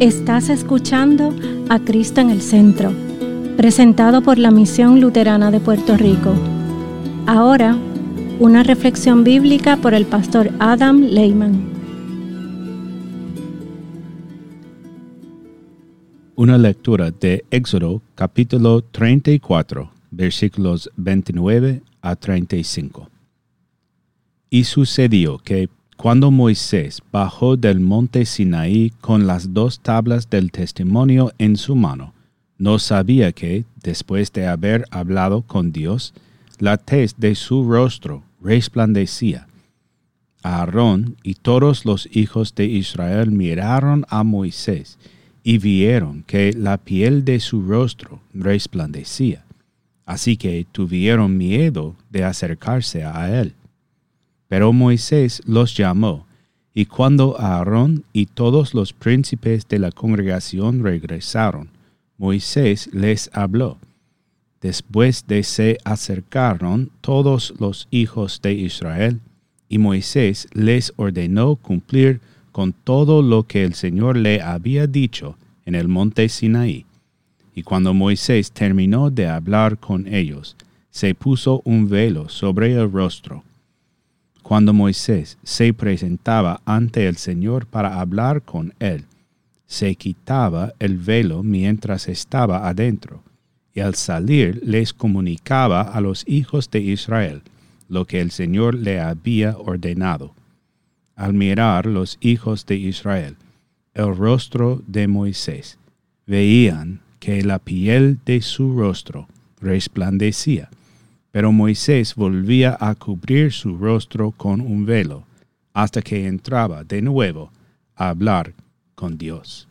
Estás escuchando a Cristo en el Centro, presentado por la Misión Luterana de Puerto Rico. Ahora, una reflexión bíblica por el pastor Adam Lehman. Una lectura de Éxodo capítulo 34, versículos 29 a 35. Y sucedió que cuando Moisés bajó del monte Sinaí con las dos tablas del testimonio en su mano, no sabía que, después de haber hablado con Dios, la tez de su rostro resplandecía. Aarón y todos los hijos de Israel miraron a Moisés y vieron que la piel de su rostro resplandecía. Así que tuvieron miedo de acercarse a él. Pero Moisés los llamó, y cuando Aarón y todos los príncipes de la congregación regresaron, Moisés les habló. Después de se acercaron todos los hijos de Israel, y Moisés les ordenó cumplir con todo lo que el Señor le había dicho en el monte Sinaí. Y cuando Moisés terminó de hablar con ellos, se puso un velo sobre el rostro cuando Moisés se presentaba ante el Señor para hablar con él, se quitaba el velo mientras estaba adentro, y al salir les comunicaba a los hijos de Israel lo que el Señor le había ordenado. Al mirar los hijos de Israel el rostro de Moisés, veían que la piel de su rostro resplandecía pero Moisés volvía a cubrir su rostro con un velo hasta que entraba de nuevo a hablar con Dios.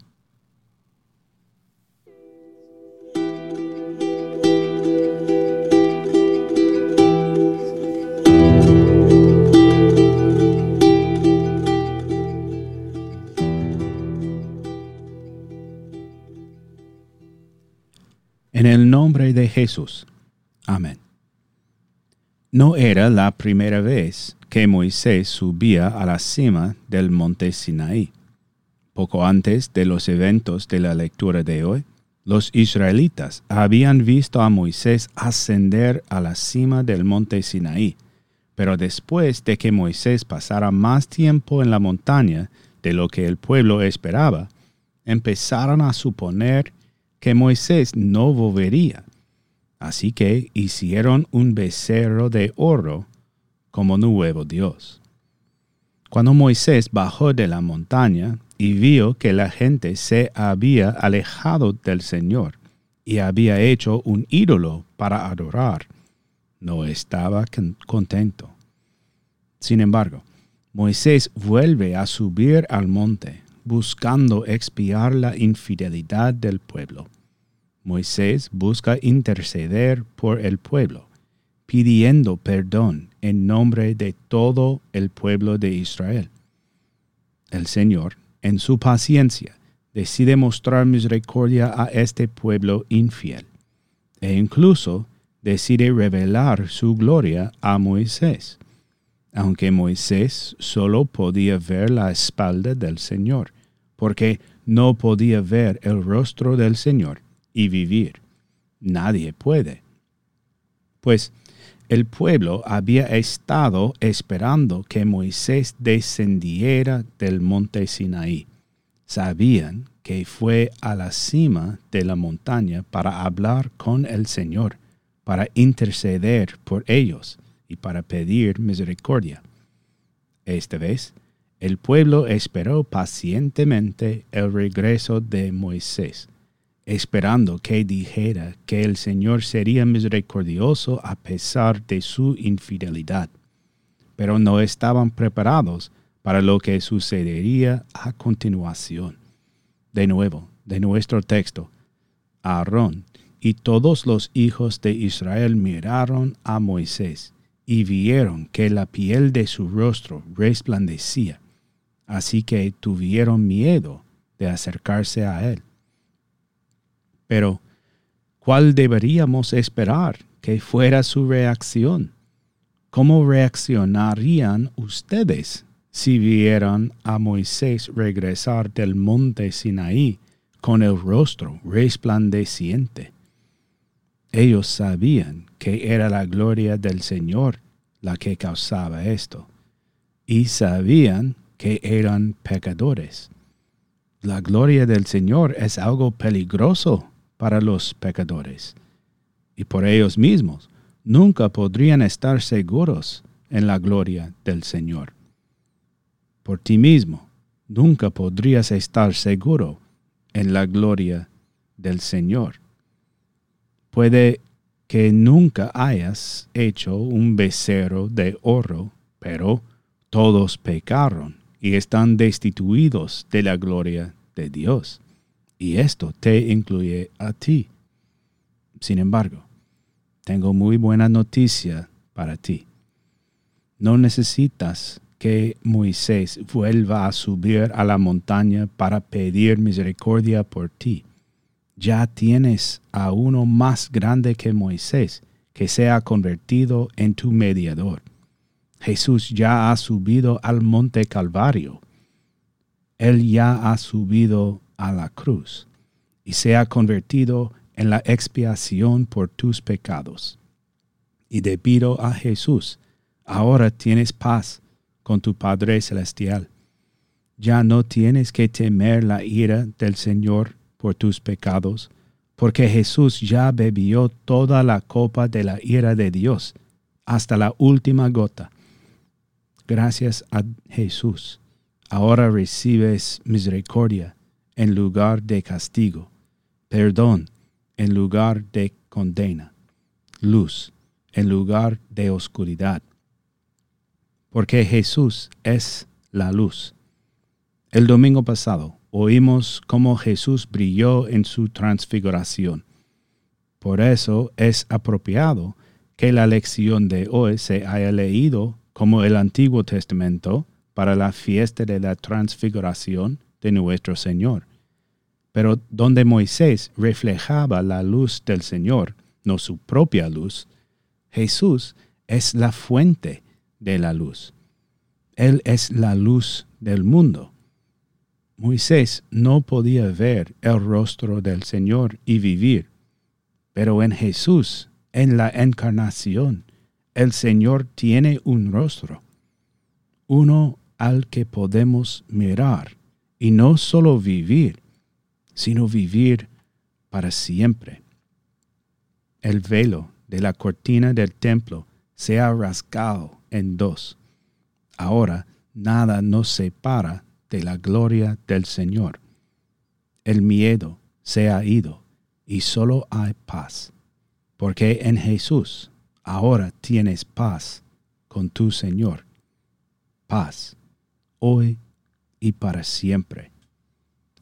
En el nombre de Jesús. Amén. No era la primera vez que Moisés subía a la cima del monte Sinaí. Poco antes de los eventos de la lectura de hoy, los israelitas habían visto a Moisés ascender a la cima del monte Sinaí, pero después de que Moisés pasara más tiempo en la montaña de lo que el pueblo esperaba, empezaron a suponer que Moisés no volvería Así que hicieron un becerro de oro como nuevo Dios. Cuando Moisés bajó de la montaña y vio que la gente se había alejado del Señor y había hecho un ídolo para adorar, no estaba contento. Sin embargo, Moisés vuelve a subir al monte, buscando expiar la infidelidad del pueblo. Moisés busca interceder por el pueblo, pidiendo perdón en nombre de todo el pueblo de Israel. El Señor, en su paciencia, decide mostrar misericordia a este pueblo infiel, e incluso decide revelar su gloria a Moisés, aunque Moisés solo podía ver la espalda del Señor, porque no podía ver el rostro del Señor y vivir. Nadie puede. Pues el pueblo había estado esperando que Moisés descendiera del monte Sinaí. Sabían que fue a la cima de la montaña para hablar con el Señor, para interceder por ellos y para pedir misericordia. Esta vez, el pueblo esperó pacientemente el regreso de Moisés esperando que dijera que el Señor sería misericordioso a pesar de su infidelidad. Pero no estaban preparados para lo que sucedería a continuación. De nuevo, de nuestro texto, Aarón y todos los hijos de Israel miraron a Moisés y vieron que la piel de su rostro resplandecía, así que tuvieron miedo de acercarse a él. Pero, ¿cuál deberíamos esperar que fuera su reacción? ¿Cómo reaccionarían ustedes si vieran a Moisés regresar del monte Sinaí con el rostro resplandeciente. Ellos sabían que era la gloria del Señor la que causaba esto, y sabían que eran pecadores. La gloria del Señor es algo peligroso para los pecadores, y por ellos mismos nunca podrían estar seguros en la gloria del Señor. Por ti mismo nunca podrías estar seguro en la gloria del Señor. Puede que nunca hayas hecho un becerro de oro, pero todos pecaron y están destituidos de la gloria de Dios. Y esto te incluye a ti. Sin embargo, tengo muy buena noticia para ti. No necesitas que Moisés vuelva a subir a la montaña para pedir misericordia por ti. Ya tienes a uno más grande que Moisés, que se ha convertido en tu mediador. Jesús ya ha subido al monte Calvario. Él ya ha subido a la cruz y se ha convertido en la expiación por tus pecados. Y debido a Jesús, ahora tienes paz con tu Padre Celestial. Ya no tienes que temer la ira del Señor por tus pecados, porque Jesús ya bebió toda la copa de la ira de Dios, hasta la última gota. Gracias a Jesús, ahora recibes misericordia en lugar de castigo, perdón en lugar de condena, luz en lugar de oscuridad porque Jesús es la luz. El domingo pasado oímos cómo Jesús brilló en su transfiguración. Por eso es apropiado que la lección de hoy se haya leído como el Antiguo Testamento para la fiesta de la transfiguración de nuestro Señor. Pero donde Moisés reflejaba la luz del Señor, no su propia luz, Jesús es la fuente de la luz. Él es la luz del mundo. Moisés no podía ver el rostro del Señor y vivir, pero en Jesús, en la encarnación, el Señor tiene un rostro, uno al que podemos mirar y no solo vivir, sino vivir para siempre. El velo de la cortina del templo se ha rasgado en dos. Ahora nada nos separa de la gloria del Señor. El miedo se ha ido y solo hay paz, porque en Jesús ahora tienes paz con tu Señor. Paz, hoy y para siempre.